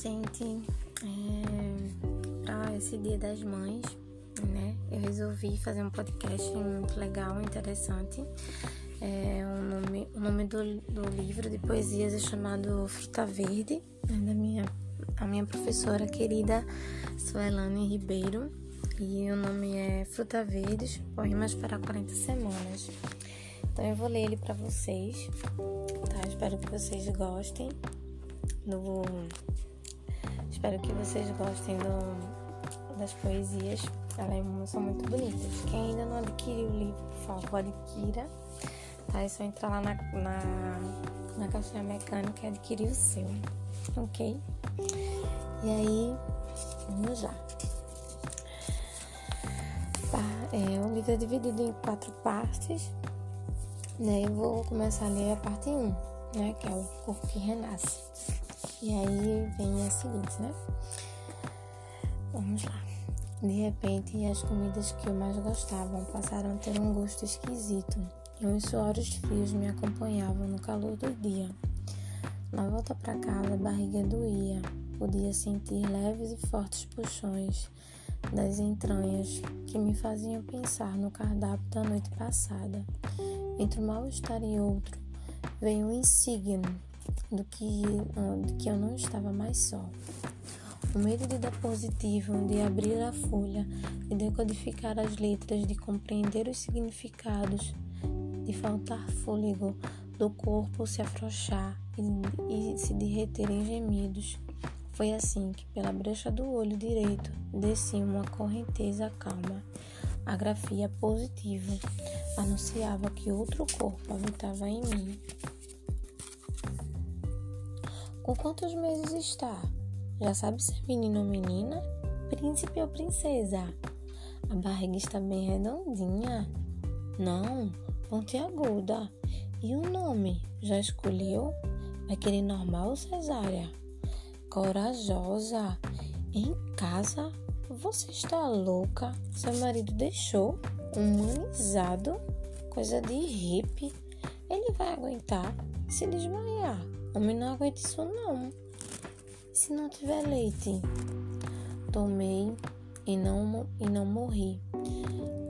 gente. É, para esse Dia das Mães, né? Eu resolvi fazer um podcast muito legal, interessante. É, o, nome, o nome do, do livro de poesias é chamado Fruta Verde, é da minha, a minha professora querida Suelane Ribeiro. E o nome é Fruta Verdes, Poemas para 40 Semanas. Então eu vou ler ele para vocês, tá? Espero que vocês gostem do Espero que vocês gostem do, das poesias. Elas são muito bonitas. Quem ainda não adquiriu o livro, por favor, adquira. Tá? É só entrar lá na, na, na caixinha mecânica e adquirir o seu. Ok? E aí, vamos lá. Tá, é, o livro é dividido em quatro partes. Né? Eu vou começar a ler a parte 1, né? Que é o corpo que renasce. E aí vem a seguinte, né? Vamos lá. De repente, as comidas que eu mais gostava passaram a ter um gosto esquisito e uns suores frios me acompanhavam no calor do dia. Na volta para casa, a barriga doía. Podia sentir leves e fortes puxões das entranhas que me faziam pensar no cardápio da noite passada. Entre um mal-estar e outro, veio um insígno do que, do que eu não estava mais só. O medo de dar positivo, de abrir a folha, de decodificar as letras, de compreender os significados, de faltar fôlego, do corpo se afrouxar e, e se derreter em gemidos. Foi assim que, pela brecha do olho direito, descia uma correnteza calma. A grafia positiva anunciava que outro corpo habitava em mim. Com quantos meses está? Já sabe se é menino ou menina? Príncipe ou princesa? A barriga está bem redondinha? Não, pontiaguda. E o nome? Já escolheu? Vai querer normal ou cesárea? Corajosa. Em casa? Você está louca? Seu marido deixou? Humanizado? Coisa de hippie. Ele vai aguentar se desmaiar. Homem não aguenta isso não. Se não tiver leite, tomei e não, e não morri.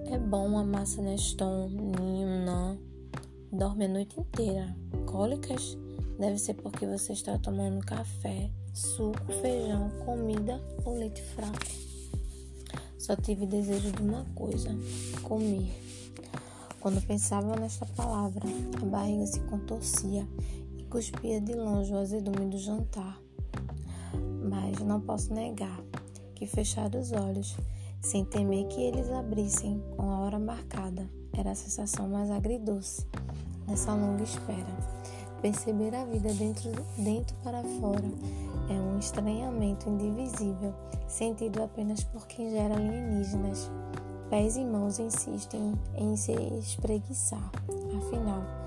É bom a massa Neston, ninho, não. Dorme a noite inteira. Cólicas? Deve ser porque você está tomando café, suco, feijão, comida ou leite fraco. Só tive desejo de uma coisa: comer. Quando pensava nesta palavra, a barriga se contorcia cuspia de longe o azedume do jantar. Mas não posso negar que fechar os olhos, sem temer que eles abrissem com a hora marcada, era a sensação mais agridoce nessa longa espera. Perceber a vida dentro, dentro para fora é um estranhamento indivisível, sentido apenas por quem gera alienígenas. Pés e mãos insistem em se espreguiçar. Afinal,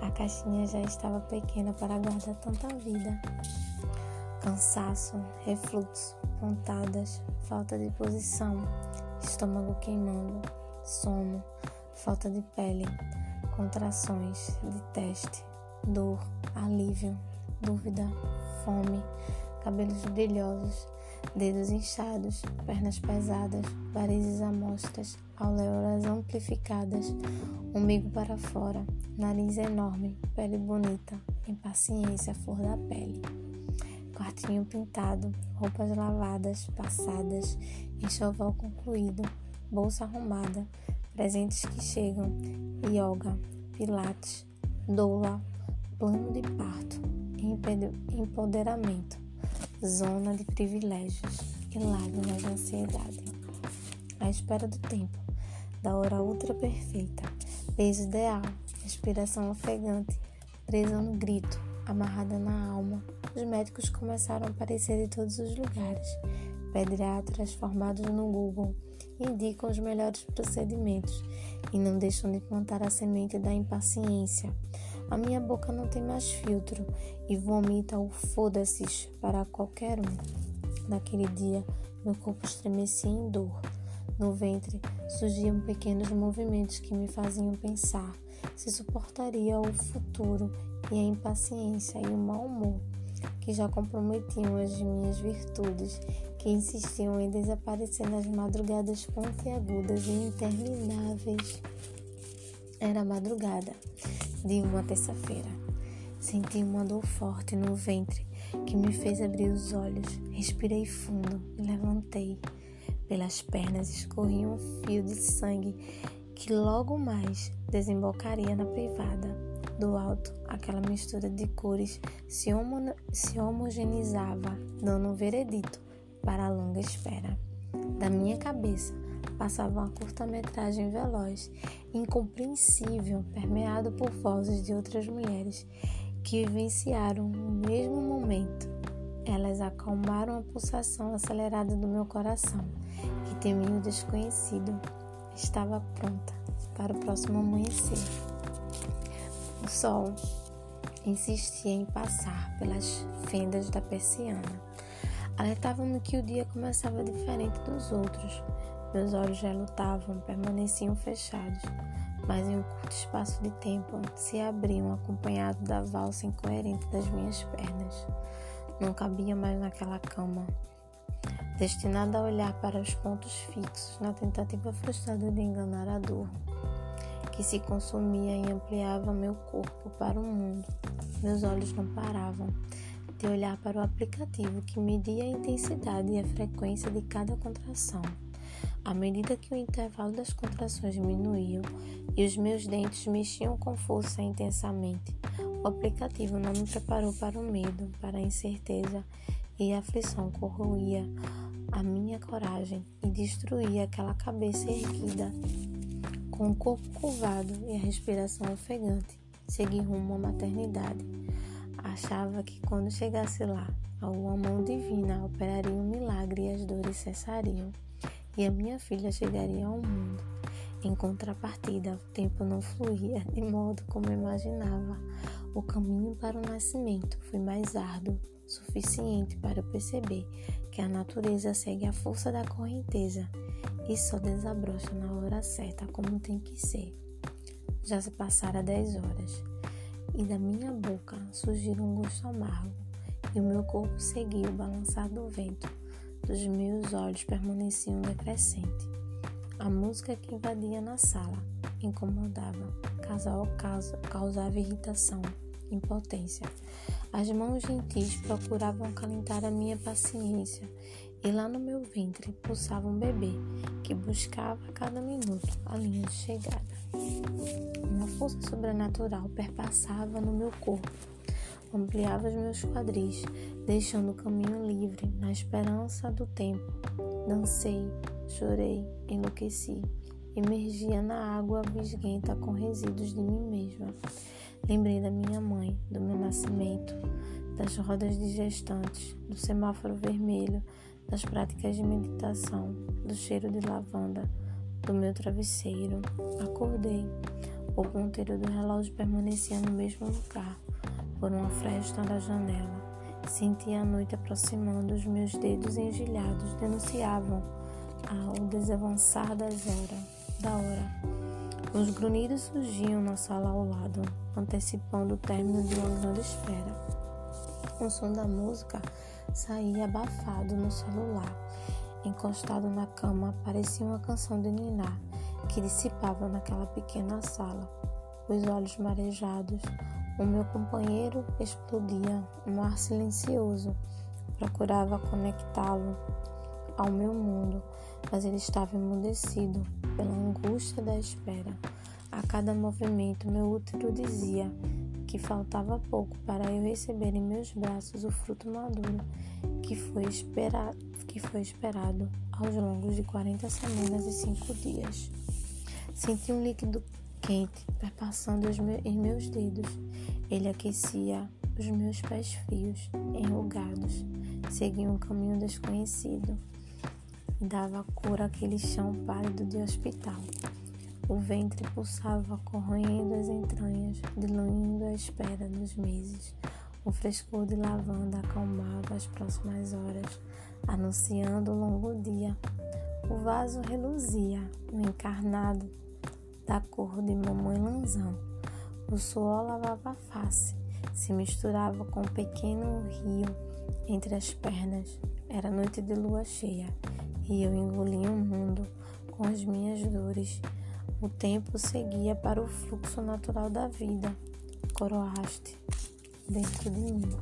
a caixinha já estava pequena para guardar tanta vida. Cansaço, refluxo, pontadas, falta de posição, estômago queimando, sono, falta de pele, contrações de teste, dor, alívio, dúvida, fome, cabelos brilhosos, dedos inchados, pernas pesadas, varizes amostras, auréolas amplificadas, umbigo para fora, nariz enorme, pele bonita, impaciência, flor da pele. Quartinho pintado, roupas lavadas, passadas, enxoval concluído, bolsa arrumada, presentes que chegam, yoga, pilates, doula, plano de parto, empoderamento, zona de privilégios e lágrimas de ansiedade. À espera do tempo, da hora ultra perfeita, beijo ideal, respiração ofegante, presa no grito, amarrada na alma. Os médicos começaram a aparecer em todos os lugares. Pediatras formados no Google indicam os melhores procedimentos e não deixam de plantar a semente da impaciência. A minha boca não tem mais filtro e vomita o foda-se para qualquer um. Naquele dia, meu corpo estremecia em dor. No ventre surgiam pequenos movimentos que me faziam pensar se suportaria o futuro e a impaciência e o mau humor que já comprometiam as minhas virtudes, que insistiam em desaparecer nas madrugadas pontiagudas e intermináveis. Era madrugada de uma terça-feira. Senti uma dor forte no ventre que me fez abrir os olhos. Respirei fundo e levantei. Pelas pernas escorria um fio de sangue que logo mais desembocaria na privada. Do alto, aquela mistura de cores se, homo se homogeneizava, dando um veredito para a longa espera. Da minha cabeça passava uma curta-metragem veloz, incompreensível, permeado por vozes de outras mulheres que vivenciaram o mesmo momento. Elas acalmaram a pulsação acelerada do meu coração, que temia o desconhecido. Estava pronta para o próximo amanhecer. O sol insistia em passar pelas fendas da persiana. Alertava-me que o dia começava diferente dos outros. Meus olhos relutavam, permaneciam fechados mas em um curto espaço de tempo se abriam acompanhado da valsa incoerente das minhas pernas. Não cabia mais naquela cama, destinada a olhar para os pontos fixos na tentativa frustrada de enganar a dor, que se consumia e ampliava meu corpo para o mundo. Meus olhos não paravam de olhar para o aplicativo que media a intensidade e a frequência de cada contração. À medida que o intervalo das contrações diminuía e os meus dentes mexiam com força intensamente, o aplicativo não me preparou para o medo, para a incerteza e a aflição corroía a minha coragem e destruía aquela cabeça erguida. Com o corpo curvado e a respiração ofegante, segui rumo à maternidade. Achava que quando chegasse lá, alguma mão divina operaria um milagre e as dores cessariam e a minha filha chegaria ao mundo. Em contrapartida, o tempo não fluía de modo como imaginava. O caminho para o nascimento foi mais árduo, suficiente para perceber que a natureza segue a força da correnteza e só desabrocha na hora certa, como tem que ser. Já se passaram dez horas e da minha boca surgiu um gosto amargo e o meu corpo seguiu o balançar do vento dos meus olhos permaneciam decrescente. A música que invadia na sala incomodava, casal caso, causava irritação, impotência. As mãos gentis procuravam acalentar a minha paciência, e lá no meu ventre pulsava um bebê que buscava a cada minuto a linha de chegada. Uma força sobrenatural perpassava no meu corpo ampliava os meus quadris, deixando o caminho livre na esperança do tempo. Dancei, chorei, enlouqueci, emergia na água visguenta com resíduos de mim mesma. Lembrei da minha mãe, do meu nascimento, das rodas de gestantes, do semáforo vermelho, das práticas de meditação, do cheiro de lavanda, do meu travesseiro. Acordei. O ponteiro do relógio permanecia no mesmo lugar por uma fresta da janela. Senti a noite aproximando, os meus dedos engelhados denunciavam ao desavançar das da hora. Os grunhidos surgiam na sala ao lado, antecipando o término de uma grande espera. O som da música saía abafado no celular. Encostado na cama, parecia uma canção de Niná que dissipava naquela pequena sala. Os olhos marejados, o meu companheiro explodia, um ar silencioso. Procurava conectá-lo ao meu mundo, mas ele estava emudecido pela angústia da espera. A cada movimento, meu útero dizia que faltava pouco para eu receber em meus braços o fruto maduro que foi esperado, que foi esperado aos longos de 40 semanas e 5 dias. Senti um líquido quente perpassando em meus dedos. Ele aquecia os meus pés frios, enrugados. Seguia um caminho desconhecido e dava cor àquele chão pálido de hospital. O ventre pulsava, corroendo as entranhas, diluindo a espera dos meses. O frescor de lavanda acalmava as próximas horas, anunciando o longo dia. O vaso reluzia, o encarnado da cor de mamãe lanzão. O suor lavava a face se misturava com um pequeno rio entre as pernas. Era noite de lua cheia e eu engolia o mundo com as minhas dores. O tempo seguia para o fluxo natural da vida. Coroaste dentro de mim.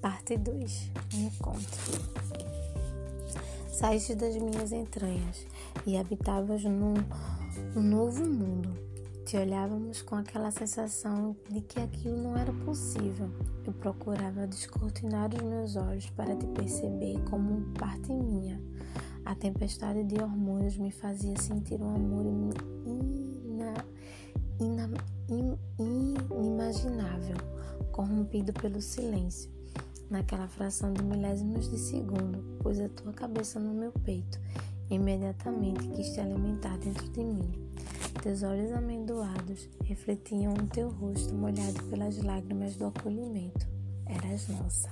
Parte 2 Encontro. Saíste das minhas entranhas e habitavas num novo mundo. Te olhávamos com aquela sensação de que aquilo não era possível. Eu procurava descortinar os meus olhos para te perceber como parte minha. A tempestade de hormônios me fazia sentir um amor ina, ina, in, inimaginável, corrompido pelo silêncio naquela fração de milésimos de segundo, pôs a tua cabeça no meu peito. Imediatamente quis te alimentar dentro de mim. Teus olhos amendoados refletiam o teu rosto molhado pelas lágrimas do acolhimento. Eras nossa.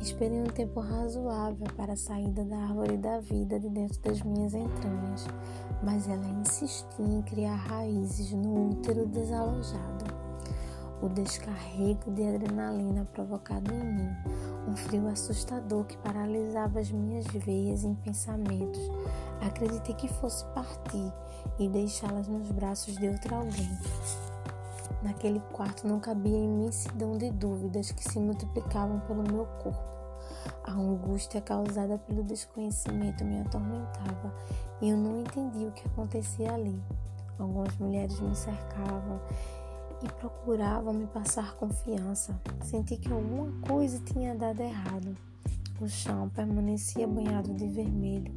Esperei um tempo razoável para a saída da árvore da vida de dentro das minhas entranhas, mas ela insistia em criar raízes no útero desalojado o descarrego de adrenalina provocado em mim, um frio assustador que paralisava as minhas veias em pensamentos. Acreditei que fosse partir e deixá-las nos braços de outro alguém. Naquele quarto não cabia imensidão de dúvidas que se multiplicavam pelo meu corpo. A angústia causada pelo desconhecimento me atormentava e eu não entendia o que acontecia ali. Algumas mulheres me cercavam e procuravam me passar confiança. Senti que alguma coisa tinha dado errado. O chão permanecia banhado de vermelho.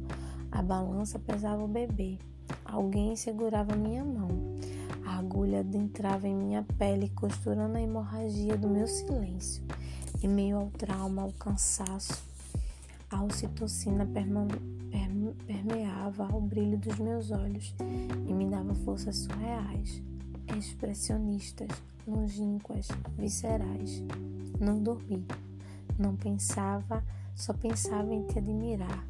A balança pesava o bebê. Alguém segurava minha mão. A agulha adentrava em minha pele, costurando a hemorragia do meu silêncio. Em meio ao trauma, ao cansaço, a ocitocina permeava o brilho dos meus olhos e me dava forças surreais expressionistas, longínquas, viscerais. Não dormi, não pensava, só pensava em te admirar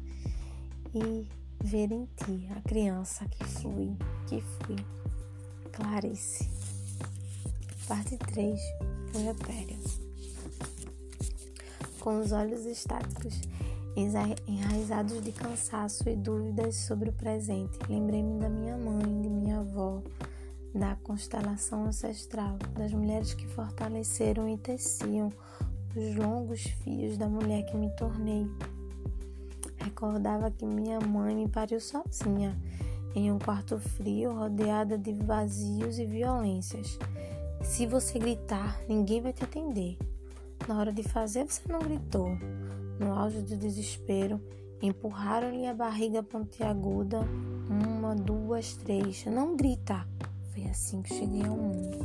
e ver em ti a criança que fui, que fui. Clarice. Parte 3. O repério. Com os olhos estáticos, enraizados de cansaço e dúvidas sobre o presente, lembrei-me da minha mãe, de minha avó, da constelação ancestral, das mulheres que fortaleceram e teciam os longos fios da mulher que me tornei. Recordava que minha mãe me pariu sozinha, em um quarto frio, rodeada de vazios e violências. Se você gritar, ninguém vai te atender. Na hora de fazer, você não gritou. No auge do desespero, empurraram-lhe a barriga pontiaguda. Uma, duas, três. Não grita! Foi assim que cheguei ao mundo.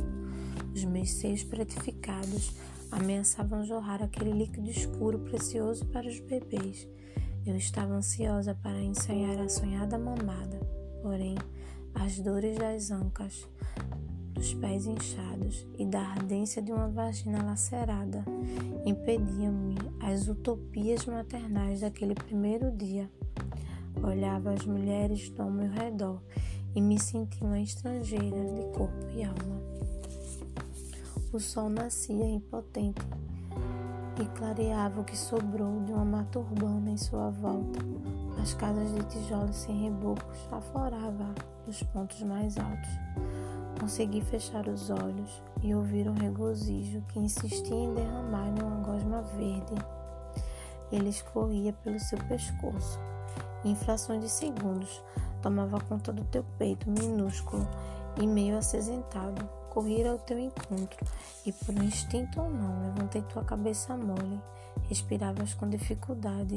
Os meus seios pretificados ameaçavam jorrar aquele líquido escuro precioso para os bebês. Eu estava ansiosa para ensaiar a sonhada mamada, porém, as dores das ancas, dos pés inchados e da ardência de uma vagina lacerada impediam-me as utopias maternais daquele primeiro dia. Olhava as mulheres ao meu redor e me senti uma estrangeira de corpo e alma. O sol nascia impotente e clareava o que sobrou de uma mata urbana em sua volta. As casas de tijolos sem rebocos afloravam dos pontos mais altos. Consegui fechar os olhos e ouvir um regozijo que insistia em derramar numa gosma verde. Ele escorria pelo seu pescoço. Em frações de segundos, tomava conta do teu peito minúsculo e meio acinzentado. Corri ao teu encontro e, por instinto ou não, levantei tua cabeça mole. Respiravas com dificuldade.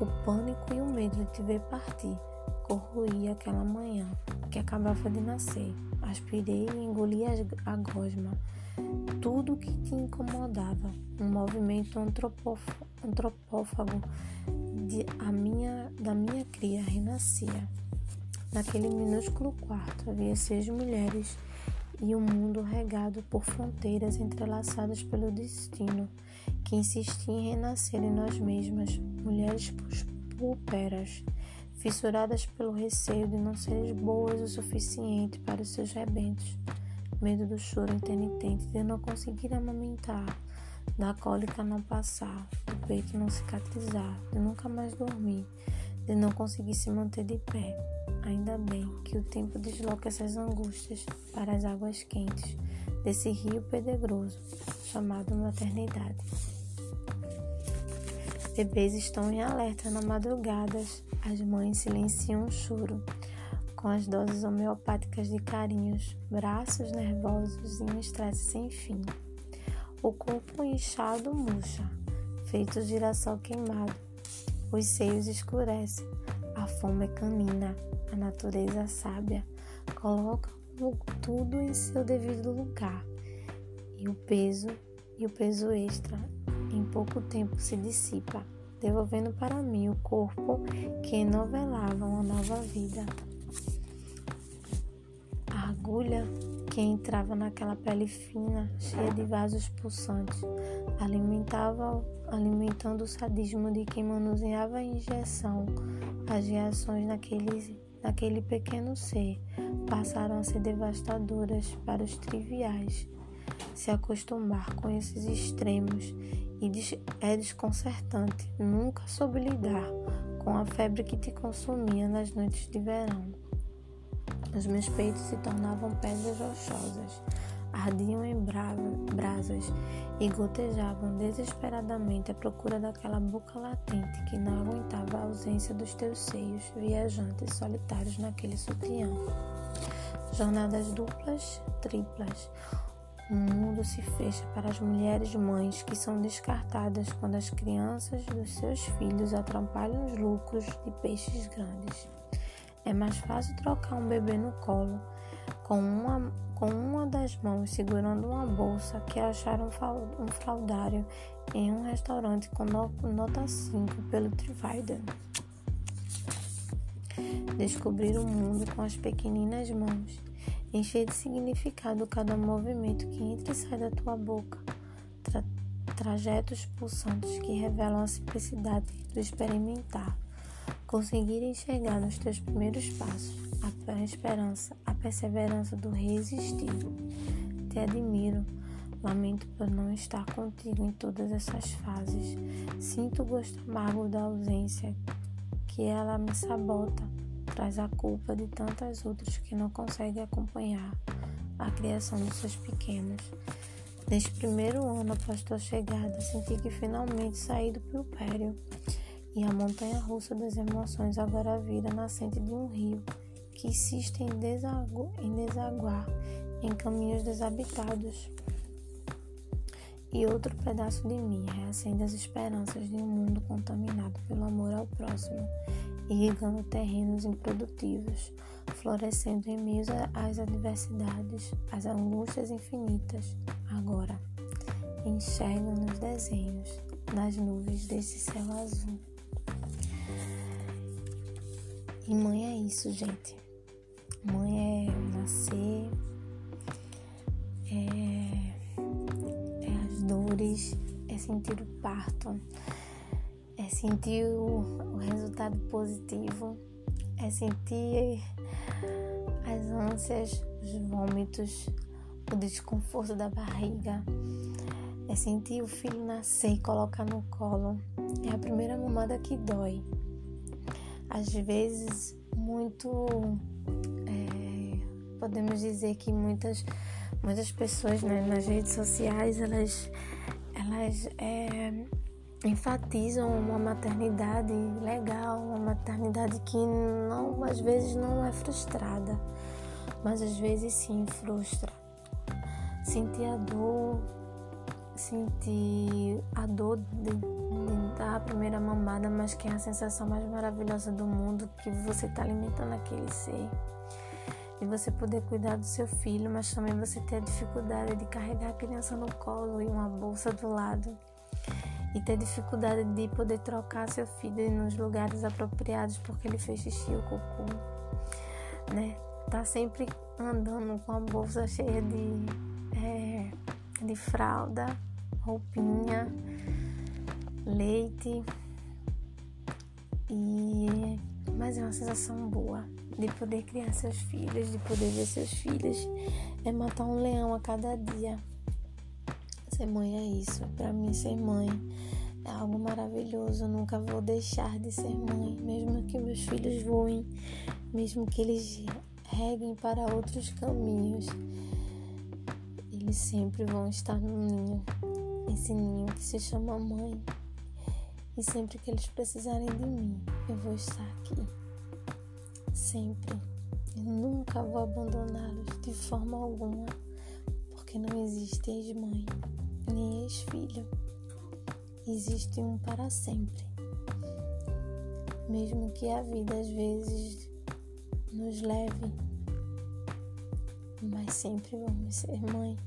O pânico e o medo de te ver partir corroía aquela manhã que acabava de nascer. Aspirei e engoli a gosma. Tudo que te incomodava, um movimento antropófago de a minha, da minha cria renascia. Naquele minúsculo quarto havia seis mulheres e um mundo regado por fronteiras entrelaçadas pelo destino, que insistia em renascer em nós mesmas, mulheres pulperas, fissuradas pelo receio de não seres boas o suficiente para os seus rebentos. medo do choro intermitente, de não conseguir amamentar, da cólica não passar, do peito não cicatrizar, de nunca mais dormir, de não conseguir se manter de pé. Ainda bem que o tempo desloca essas angústias para as águas quentes desse rio pedregoso chamado maternidade. Bebês estão em alerta na madrugadas, as mães silenciam o choro com as doses homeopáticas de carinhos, braços nervosos e um estresse sem fim. O corpo inchado murcha, feito girassol queimado. Os seios escurecem, a fome canina, a natureza sábia coloca tudo em seu devido lugar. E o peso e o peso extra em pouco tempo se dissipa, devolvendo para mim o corpo que novelava uma nova vida. A agulha que entrava naquela pele fina, cheia de vasos pulsantes, alimentava, alimentando o sadismo de quem manuseava a injeção. As reações naquele, naquele pequeno ser passaram a ser devastadoras para os triviais. Se acostumar com esses extremos é desconcertante nunca soube lidar com a febre que te consumia nas noites de verão. Os meus peitos se tornavam pedras rochosas, ardiam em brasas e gotejavam desesperadamente à procura daquela boca latente que não aguentava a ausência dos teus seios viajantes solitários naquele sutiã. Jornadas duplas, triplas, o mundo se fecha para as mulheres mães que são descartadas quando as crianças dos seus filhos atrapalham os lucros de peixes grandes. É mais fácil trocar um bebê no colo com uma, com uma das mãos segurando uma bolsa que achar um, um fraudário em um restaurante com nota 5 pelo Trivider. Descobrir o mundo com as pequeninas mãos encher de significado cada movimento que entra e sai da tua boca, Tra trajetos pulsantes que revelam a simplicidade do experimentar, conseguir enxergar nos teus primeiros passos a esperança, a perseverança do resistir. Te admiro, lamento por não estar contigo em todas essas fases. Sinto o gosto amargo da ausência, que ela me sabota traz a culpa de tantas outras que não conseguem acompanhar a criação dos seus pequenos. Neste primeiro ano após tua chegada, senti que finalmente saí do purpério e a montanha russa das emoções agora vira nascente de um rio que insiste em, desagu em desaguar em caminhos desabitados. E outro pedaço de mim reacende as esperanças de um mundo contaminado pelo amor ao próximo irrigando terrenos improdutivos, florescendo em meio às adversidades, às angústias infinitas. Agora, enxerga nos desenhos das nuvens desse céu azul. E mãe é isso, gente. Mãe é nascer, é, é as dores, é sentir o parto é sentir o, o resultado positivo, é sentir as ânsias, os vômitos, o desconforto da barriga, é sentir o filho nascer e colocar no colo. É a primeira mamada que dói. Às vezes, muito. É, podemos dizer que muitas, muitas pessoas né, nas redes sociais elas, elas é, enfatizam uma maternidade legal, uma maternidade que não, às vezes não é frustrada, mas às vezes sim frustra. Sentir a dor, sentir a dor de, de dar a primeira mamada, mas que é a sensação mais maravilhosa do mundo, que você está alimentando aquele ser. E você poder cuidar do seu filho, mas também você ter a dificuldade de carregar a criança no colo e uma bolsa do lado e ter dificuldade de poder trocar seu filho nos lugares apropriados porque ele fez xixi ou cocô, né? Tá sempre andando com a bolsa cheia de, é, de fralda, roupinha, leite e mas é uma sensação boa de poder criar seus filhos, de poder ver seus filhos. É matar um leão a cada dia. Ser mãe é isso. Para mim, ser mãe é algo maravilhoso. Eu nunca vou deixar de ser mãe, mesmo que meus filhos voem, mesmo que eles reguem para outros caminhos. Eles sempre vão estar no ninho, esse ninho que se chama mãe. E sempre que eles precisarem de mim, eu vou estar aqui. Sempre. Eu nunca vou abandoná-los de forma alguma, porque não existe ex-mãe nem ex-filho. Existe um para sempre. Mesmo que a vida às vezes nos leve, mas sempre vamos ser mãe.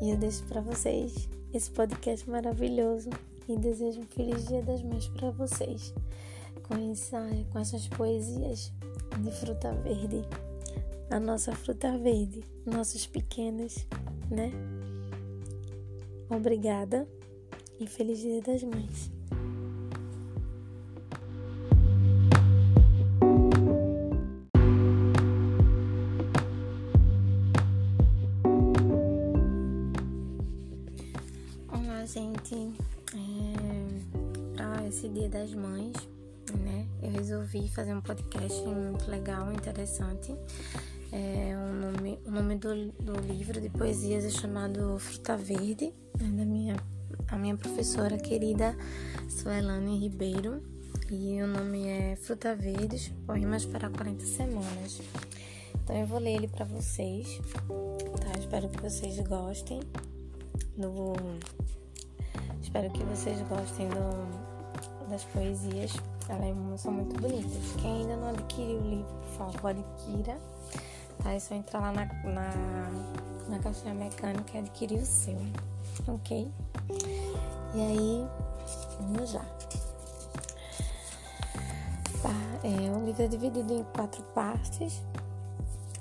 E eu deixo para vocês esse podcast maravilhoso e desejo um feliz Dia das Mães para vocês. Com, essa, com essas poesias de fruta verde, a nossa fruta verde, nossos pequenos, né? Obrigada e feliz Dia das Mães. Gente. É, para esse Dia das Mães, né? Eu resolvi fazer um podcast muito legal, interessante. É, o, nome, o nome do, do livro de poesias é chamado Fruta Verde, né, da minha, a minha professora querida Suelane Ribeiro. E o nome é Fruta Verdes, Poemas para 40 Semanas. Então eu vou ler ele para vocês, tá? Espero que vocês gostem do. Espero que vocês gostem do, das poesias. Elas são muito bonitas. Quem ainda não adquiriu o livro, por favor, adquira. Tá? É só entrar lá na, na, na caixinha mecânica e adquirir o seu. Ok? E aí, vamos lá. Tá, é, o livro é dividido em quatro partes.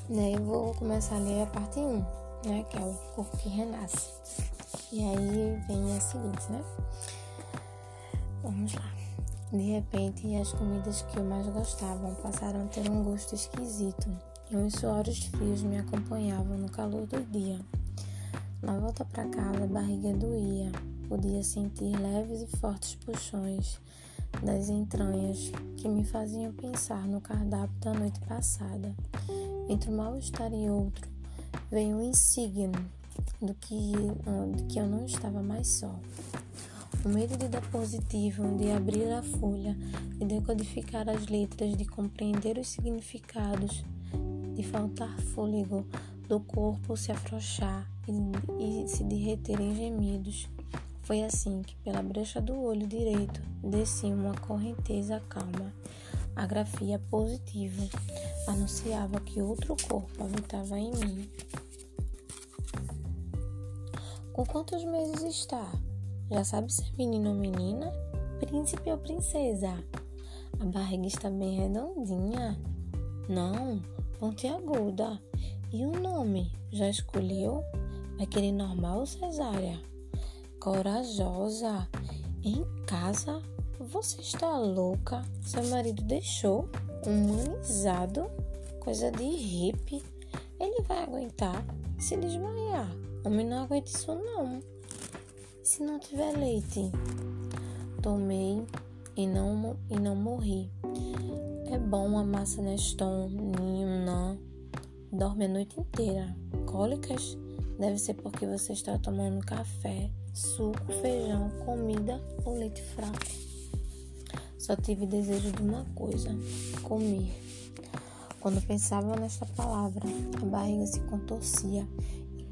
Né? Eu vou começar a ler a parte 1, né? Que é o corpo que renasce. E aí vem a seguinte, né? Vamos lá. De repente, as comidas que eu mais gostava passaram a ter um gosto esquisito e uns suores frios me acompanhavam no calor do dia. Na volta para casa, a barriga doía. Podia sentir leves e fortes puxões das entranhas que me faziam pensar no cardápio da noite passada. Entre um mal-estar e outro, veio um insígnia do que, de que eu não estava mais só. O medo de dar positivo, de abrir a folha, de decodificar as letras, de compreender os significados, de faltar fôlego, do corpo se afrouxar e, e se derreter em gemidos. Foi assim que, pela brecha do olho direito, descia uma correnteza calma. A grafia positiva anunciava que outro corpo habitava em mim. Com quantos meses está? Já sabe se é menino ou menina? Príncipe ou princesa? A barriga está bem redondinha? Não, pontiaguda. E o nome? Já escolheu? Vai querer normal ou cesárea? Corajosa. Em casa? Você está louca? Seu marido deixou? Humanizado? Coisa de hippie. Ele vai aguentar se desmaiar. Homem não aguenta isso não. Se não tiver leite? Tomei e não, e não morri. É bom a massa Neston, ninho, não. Dorme a noite inteira. Cólicas? Deve ser porque você está tomando café, suco, feijão, comida ou leite fraco. Só tive desejo de uma coisa: comer. Quando pensava nesta palavra, a barriga se contorcia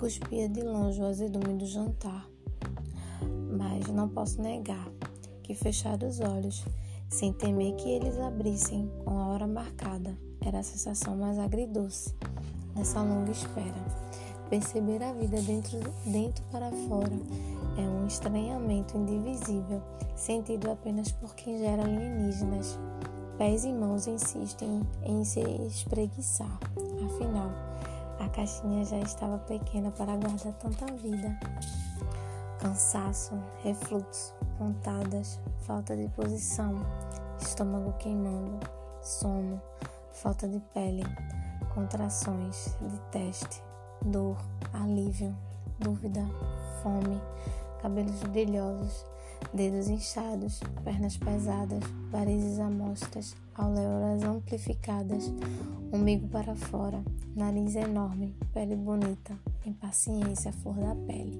cuspia de longe o azedume do jantar mas não posso negar que fechar os olhos, sem temer que eles abrissem com a hora marcada, era a sensação mais agridoce dessa longa espera. Perceber a vida dentro, dentro para fora é um estranhamento indivisível, sentido apenas por quem gera alienígenas. Pés e mãos insistem em se espreguiçar. Afinal, a caixinha já estava pequena para guardar tanta vida. Cansaço, refluxo, pontadas, falta de posição, estômago queimando, sono, falta de pele, contrações de teste, dor, alívio, dúvida, fome, cabelos brilhosos, dedos inchados, pernas pesadas, varizes amostras, auréolas amplificadas, umbigo para fora, nariz enorme, pele bonita, impaciência, flor da pele.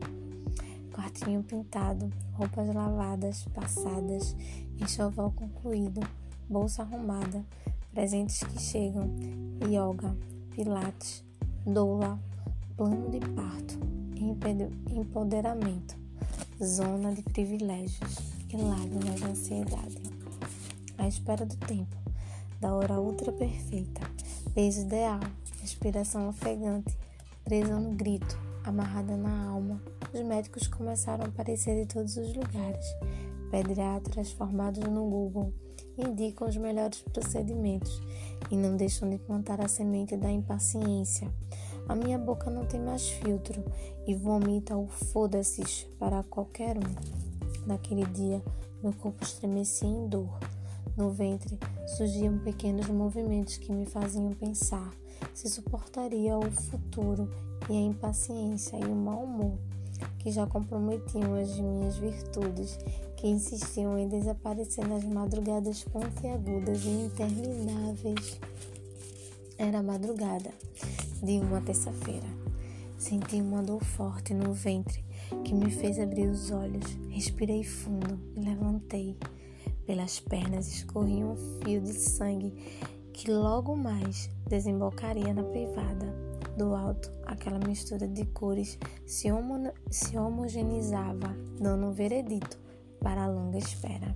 Quartinho pintado, roupas lavadas, passadas, enxoval concluído, bolsa arrumada, presentes que chegam, yoga, pilates, doula, plano de parto, empoderamento, zona de privilégios e lágrimas de ansiedade. À espera do tempo, da hora ultra perfeita, beijo ideal, respiração ofegante, presa no grito, amarrada na alma. Os médicos começaram a aparecer de todos os lugares. Pediatras formados no Google indicam os melhores procedimentos e não deixam de plantar a semente da impaciência. A minha boca não tem mais filtro e vomita o foda-se para qualquer um. Naquele dia, meu corpo estremecia em dor. No ventre surgiam pequenos movimentos que me faziam pensar se suportaria o futuro e a impaciência e o mau humor que já comprometiam as minhas virtudes que insistiam em desaparecer nas madrugadas pontiagudas e intermináveis. Era madrugada de uma terça-feira. Senti uma dor forte no ventre que me fez abrir os olhos. Respirei fundo e levantei. Pelas pernas escorria um fio de sangue que logo mais desembocaria na privada. Do alto, aquela mistura de cores se, homo se homogeneizava, dando um veredito para a longa espera.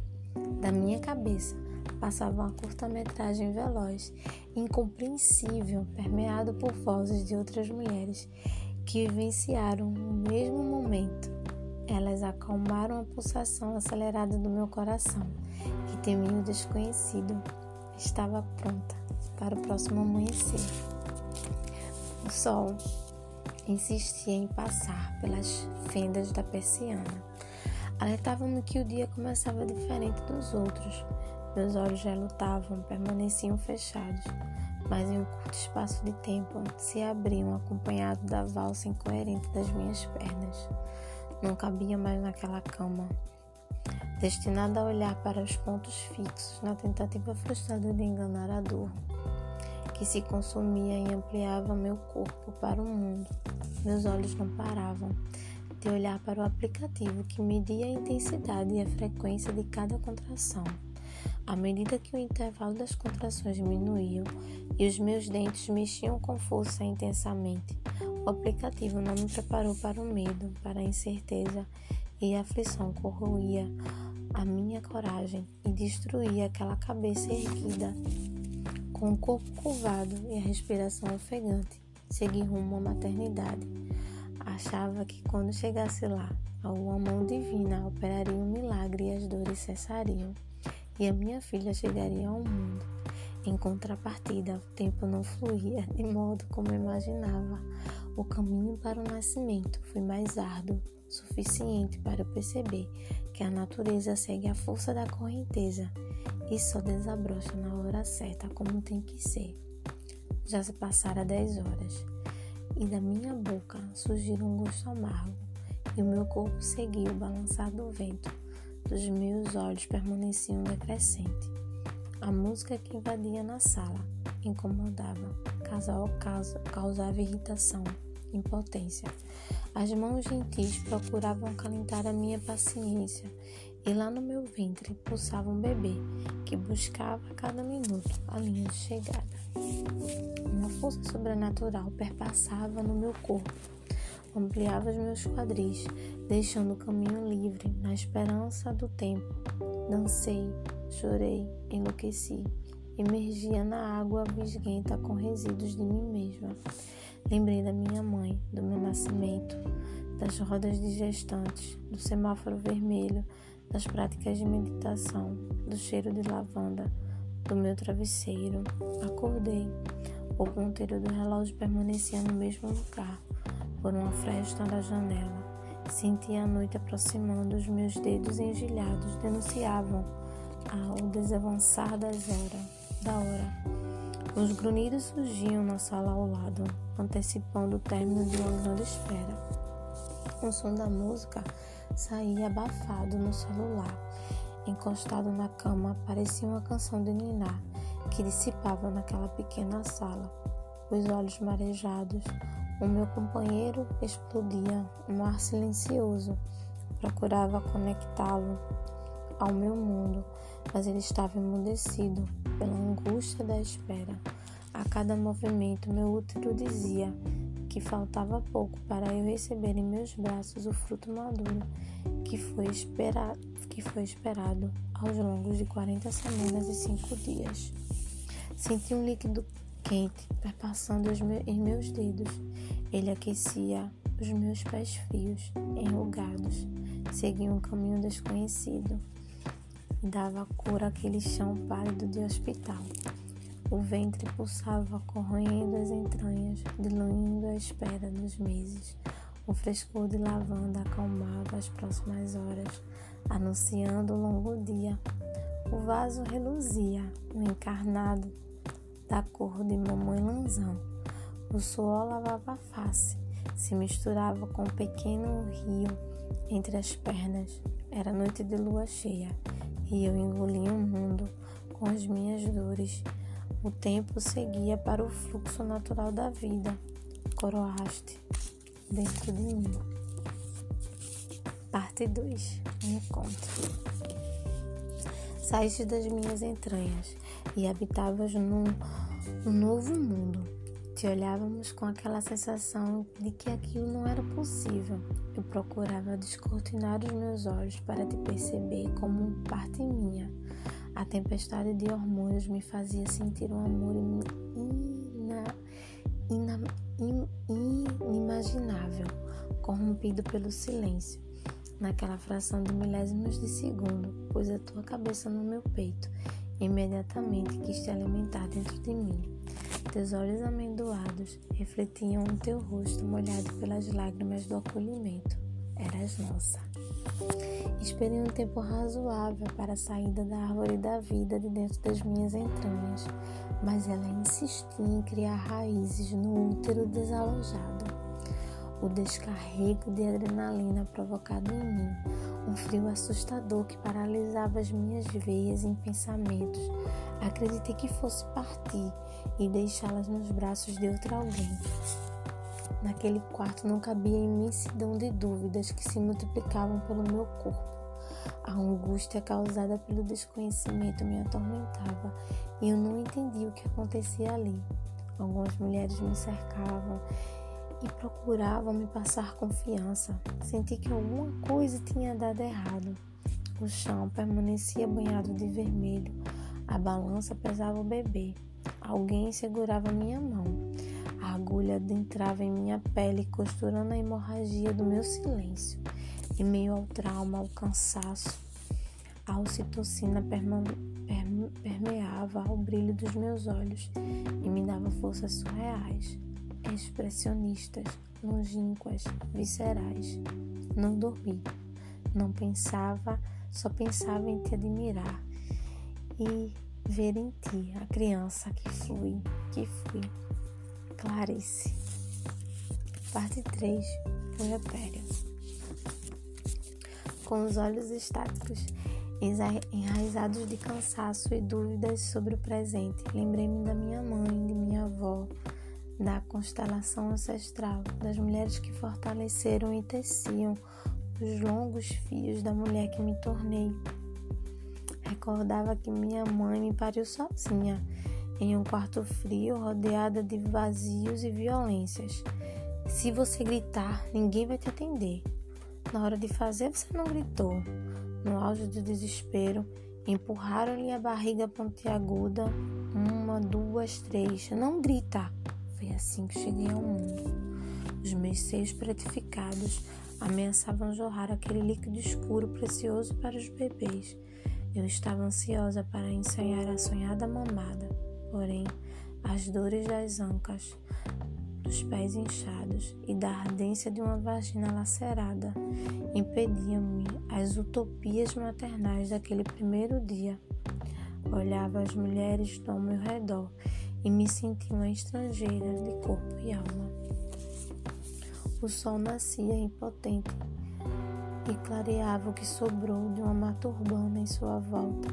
Da minha cabeça passava uma curta-metragem veloz, incompreensível, permeado por vozes de outras mulheres que vivenciaram o mesmo momento. Elas acalmaram a pulsação acelerada do meu coração, que temia o desconhecido. Estava pronta para o próximo amanhecer. O sol insistia em passar pelas fendas da persiana alertavam-me que o dia começava diferente dos outros. Meus olhos já lutavam, permaneciam fechados, mas em um curto espaço de tempo se abriam acompanhado da valsa incoerente das minhas pernas. Não cabia mais naquela cama, destinada a olhar para os pontos fixos na tentativa frustrada de enganar a dor, que se consumia e ampliava meu corpo para o mundo. Meus olhos não paravam de olhar para o aplicativo que media a intensidade e a frequência de cada contração. À medida que o intervalo das contrações diminuía e os meus dentes mexiam com força intensamente, o aplicativo não me preparou para o medo, para a incerteza e a aflição corroía a minha coragem e destruía aquela cabeça erguida. Com o corpo curvado e a respiração ofegante, segui rumo à maternidade Achava que quando chegasse lá, uma mão divina operaria um milagre e as dores cessariam, e a minha filha chegaria ao mundo. Em contrapartida, o tempo não fluía de modo como imaginava. O caminho para o nascimento foi mais árduo, suficiente para eu perceber que a natureza segue a força da correnteza e só desabrocha na hora certa, como tem que ser. Já se passaram dez horas e da minha boca surgiu um gosto amargo, e o meu corpo seguiu o balançar do vento. Dos meus olhos permaneciam decrescente. A música que invadia na sala incomodava, causava irritação, impotência. As mãos gentis procuravam acalentar a minha paciência, e lá no meu ventre pulsava um bebê que buscava a cada minuto a linha de chegada. Uma força sobrenatural perpassava no meu corpo, ampliava os meus quadris, deixando o caminho livre na esperança do tempo. Dancei, chorei, enlouqueci, emergia na água visguenta com resíduos de mim mesma. Lembrei da minha mãe, do meu nascimento, das rodas de gestantes, do semáforo vermelho, das práticas de meditação, do cheiro de lavanda do meu travesseiro. Acordei. O ponteiro do relógio permanecia no mesmo lugar, por uma fresta da janela. Senti a noite aproximando, os meus dedos engelhados denunciavam ao desavançar das da hora. Os grunhidos surgiam na sala ao lado, antecipando o término de uma grande espera. O som da música saía abafado no celular. Encostado na cama, parecia uma canção de Niná que dissipava naquela pequena sala. Os olhos marejados, o meu companheiro explodia, um ar silencioso. Procurava conectá-lo ao meu mundo, mas ele estava emudecido pela angústia da espera. A cada movimento, meu útero dizia que faltava pouco para eu receber em meus braços o fruto maduro que foi, espera que foi esperado aos longos de 40 semanas e 5 dias. Senti um líquido quente perpassando me em meus dedos. Ele aquecia os meus pés frios, enrugados. Segui um caminho desconhecido e dava cor àquele chão pálido de hospital. O ventre pulsava, corroendo as entranhas, diluindo a espera dos meses. O frescor de lavanda acalmava as próximas horas, anunciando o longo dia. O vaso reluzia, o encarnado da cor de mamãe lanzão. O suor lavava a face, se misturava com um pequeno rio entre as pernas. Era noite de lua cheia e eu engolia o mundo com as minhas dores o tempo seguia para o fluxo natural da vida. Coroaste dentro de mim. Parte 2 Encontro. Saíste das minhas entranhas e habitavas num, num novo mundo. Te olhávamos com aquela sensação de que aquilo não era possível. Eu procurava descortinar os meus olhos para te perceber como parte minha a tempestade de hormônios me fazia sentir um amor ina, ina, in, inimaginável, corrompido pelo silêncio. Naquela fração de milésimos de segundo, pus a tua cabeça no meu peito. Imediatamente quis te alimentar dentro de mim. Teus olhos amendoados refletiam o teu rosto molhado pelas lágrimas do acolhimento. Eras nossa. Esperei um tempo razoável para a saída da árvore da vida de dentro das minhas entranhas, mas ela insistia em criar raízes no útero desalojado. O descarrego de adrenalina provocado em mim, um frio assustador que paralisava as minhas veias em pensamentos. Acreditei que fosse partir e deixá-las nos braços de outro alguém. Naquele quarto não cabia imensidão de dúvidas que se multiplicavam pelo meu corpo. A angústia causada pelo desconhecimento me atormentava e eu não entendia o que acontecia ali. Algumas mulheres me cercavam e procuravam me passar confiança. Senti que alguma coisa tinha dado errado. O chão permanecia banhado de vermelho. A balança pesava o bebê. Alguém segurava minha mão. A agulha adentrava em minha pele, costurando a hemorragia do meu silêncio. Em meio ao trauma, ao cansaço, a ocitocina permeava o brilho dos meus olhos e me dava forças surreais, expressionistas, longínquas, viscerais. Não dormi, não pensava, só pensava em te admirar e ver em ti a criança que fui, que fui. Clarice. Parte 3 Puerpério. Com os olhos estáticos, enraizados de cansaço e dúvidas sobre o presente, lembrei-me da minha mãe, de minha avó, da constelação ancestral, das mulheres que fortaleceram e teciam os longos fios da mulher que me tornei. Recordava que minha mãe me pariu sozinha em um quarto frio rodeada de vazios e violências. Se você gritar, ninguém vai te atender. Na hora de fazer, você não gritou. No auge do desespero, empurraram-lhe a barriga pontiaguda. Uma, duas, três. Não grita. Foi assim que cheguei ao mundo. Os meus seios pretificados ameaçavam jorrar aquele líquido escuro precioso para os bebês. Eu estava ansiosa para ensaiar a sonhada mamada. Porém, as dores das ancas, dos pés inchados e da ardência de uma vagina lacerada impediam-me as utopias maternais daquele primeiro dia. Olhava as mulheres ao meu redor e me senti uma estrangeira de corpo e alma. O sol nascia impotente e clareava o que sobrou de uma mata urbana em sua volta.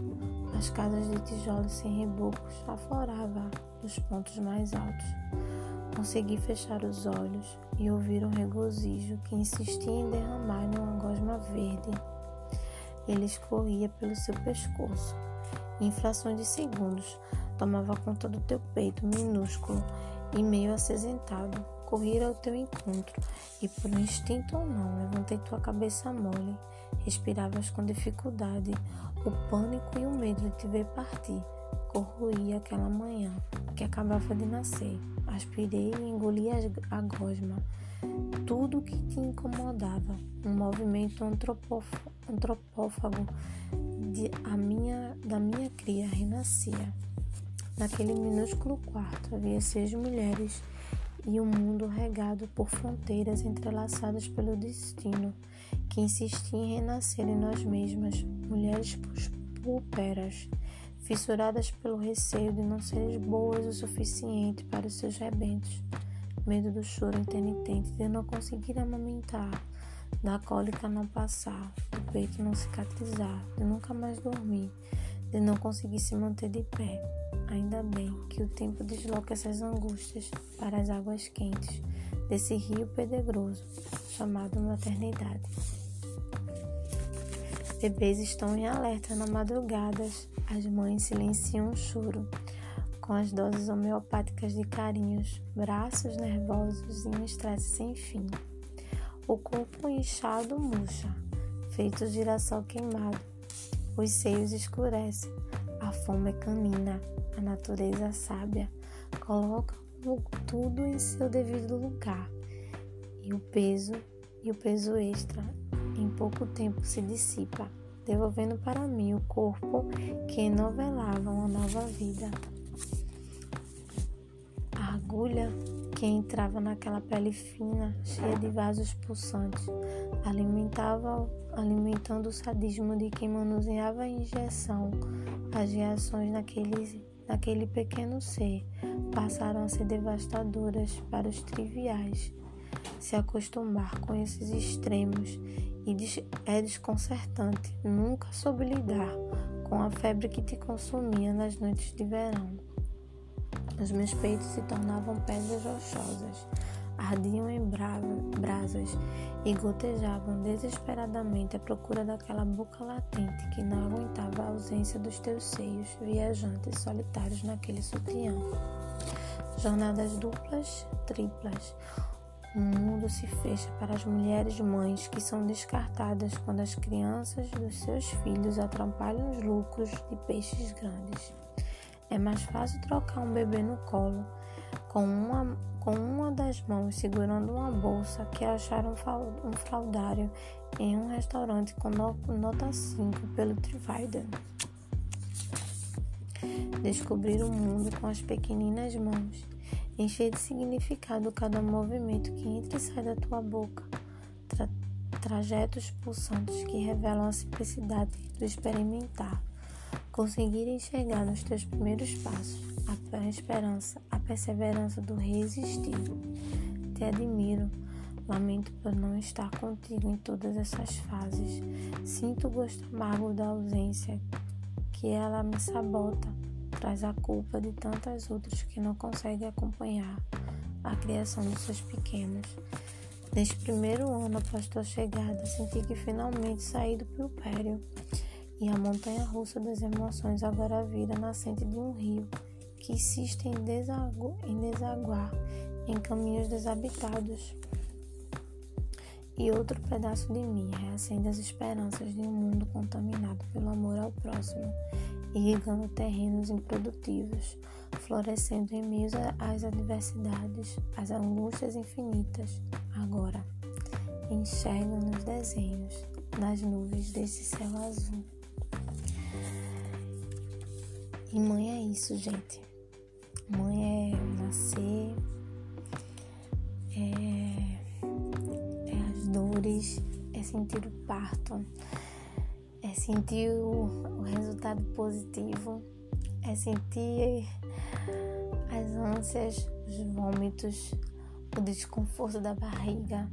As casas de tijolos sem rebocos afloravam dos pontos mais altos. Consegui fechar os olhos e ouvir um regozijo que insistia em derramar em uma gosma verde. Ele escorria pelo seu pescoço. Em frações de segundos, tomava conta do teu peito minúsculo e meio acinzentado correr ao teu encontro e, por um instinto ou não, levantei tua cabeça mole. Respiravas com dificuldade. O pânico e o medo de te ver partir corroía aquela manhã que acabava de nascer. Aspirei e engoli a gosma. Tudo que te incomodava, um movimento antropófago de, a minha, da minha cria renascia. Naquele minúsculo quarto havia seis mulheres e um mundo regado por fronteiras entrelaçadas pelo destino, que insistia em renascer em nós mesmas, mulheres pulperas, fissuradas pelo receio de não seres boas o suficiente para os seus rebentos, medo do choro intermitente de não conseguir amamentar, da cólica não passar, do peito não cicatrizar, de nunca mais dormir, de não conseguir se manter de pé. Ainda bem que o tempo desloca essas angústias para as águas quentes desse rio pedregoso chamado maternidade. Bebês estão em alerta na madrugadas, as mães silenciam o choro com as doses homeopáticas de carinhos, braços nervosos e um estresse sem fim. O corpo inchado murcha, feito girassol queimado. Os seios escurecem, a fome é canina, a natureza sábia coloca tudo em seu devido lugar e o peso e o peso extra em pouco tempo se dissipa, devolvendo para mim o corpo que novelava uma nova vida. Agulha que entrava naquela pele fina, cheia de vasos pulsantes, alimentava, alimentando o sadismo de quem manuseava a injeção, as reações naqueles naquele pequeno ser passaram a ser devastadoras para os triviais. Se acostumar com esses extremos é desconcertante. Nunca soube lidar com a febre que te consumia nas noites de verão. Os meus peitos se tornavam pedras rochosas ardiam em brasas e gotejavam desesperadamente à procura daquela boca latente que não aguentava a ausência dos teus seios viajantes solitários naquele sutiã. Jornadas duplas, triplas. O mundo se fecha para as mulheres mães que são descartadas quando as crianças dos seus filhos atrapalham os lucros de peixes grandes. É mais fácil trocar um bebê no colo com uma, com uma das mãos segurando uma bolsa que acharam um fraudário em um restaurante com nota 5 pelo Trivider. Descobrir o mundo com as pequeninas mãos, encher de significado cada movimento que entra e sai da tua boca, Tra trajetos pulsantes que revelam a simplicidade do experimentar, conseguir enxergar nos teus primeiros passos a esperança, a perseverança do resistir. Te admiro, lamento por não estar contigo em todas essas fases. Sinto o gosto amargo da ausência, que ela me sabota, traz a culpa de tantas outras que não conseguem acompanhar a criação dos seus pequenos. Neste primeiro ano após tua chegada, senti que finalmente saí do pulpério e a montanha russa das emoções agora vira nascente de um rio que insiste em, desagu em desaguar em caminhos desabitados. E outro pedaço de mim reacende as esperanças de um mundo contaminado pelo amor ao próximo, irrigando terrenos improdutivos, florescendo em meio às adversidades, às angústias infinitas. Agora, enxergo nos desenhos, nas nuvens desse céu azul. E mãe é isso, gente. Mãe é nascer, é, é as dores, é sentir o parto, é sentir o, o resultado positivo, é sentir as ânsias, os vômitos, o desconforto da barriga.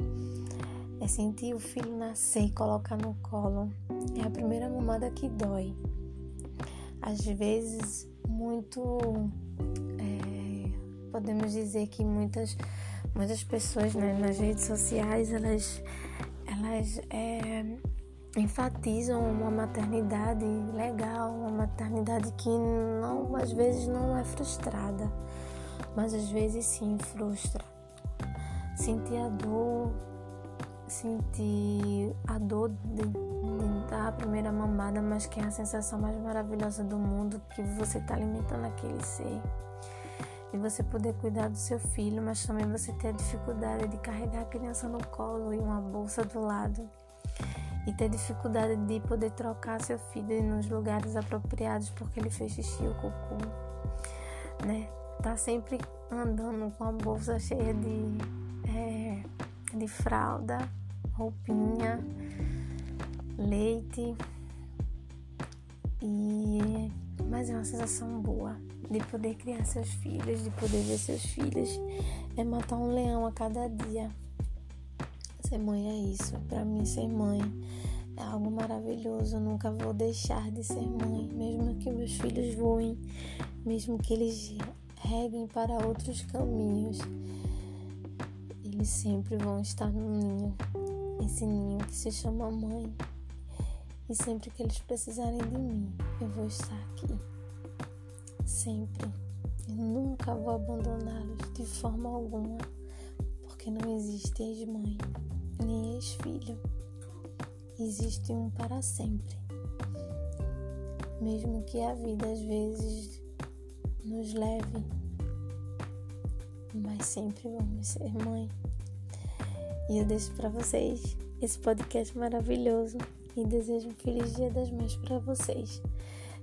É sentir o filho nascer e colocar no colo. É a primeira mamada que dói. Às vezes, muito. É, podemos dizer que muitas, muitas pessoas né, nas redes sociais elas, elas é, enfatizam uma maternidade legal, uma maternidade que não, às vezes não é frustrada, mas às vezes sim frustra. Sentir a dor, sentir a dor de, dar a primeira mamada, mas que é a sensação mais maravilhosa do mundo, que você está alimentando aquele ser. E você poder cuidar do seu filho, mas também você ter a dificuldade de carregar a criança no colo e uma bolsa do lado e ter dificuldade de poder trocar seu filho nos lugares apropriados porque ele fez xixi ou cocô, né? Tá sempre andando com a bolsa cheia de, é, de fralda, roupinha, leite e mas é uma sensação boa de poder criar seus filhos, de poder ver seus filhos, é matar um leão a cada dia. Ser mãe é isso. Para mim, ser mãe é algo maravilhoso. Eu nunca vou deixar de ser mãe, mesmo que meus filhos voem, mesmo que eles reguem para outros caminhos. Eles sempre vão estar no ninho, esse ninho que se chama mãe. E sempre que eles precisarem de mim, eu vou estar aqui. Sempre. Eu nunca vou abandoná-los de forma alguma, porque não existe ex-mãe nem ex-filho. Existe um para sempre. Mesmo que a vida às vezes nos leve, mas sempre vamos ser mãe. E eu deixo para vocês esse podcast maravilhoso e desejo um feliz Dia das Mães para vocês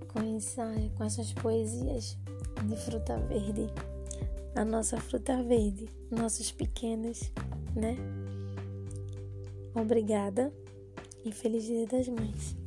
com, essa, com essas poesias de fruta verde. A nossa fruta verde, nossos pequenos, né? Obrigada e feliz Dia das Mães.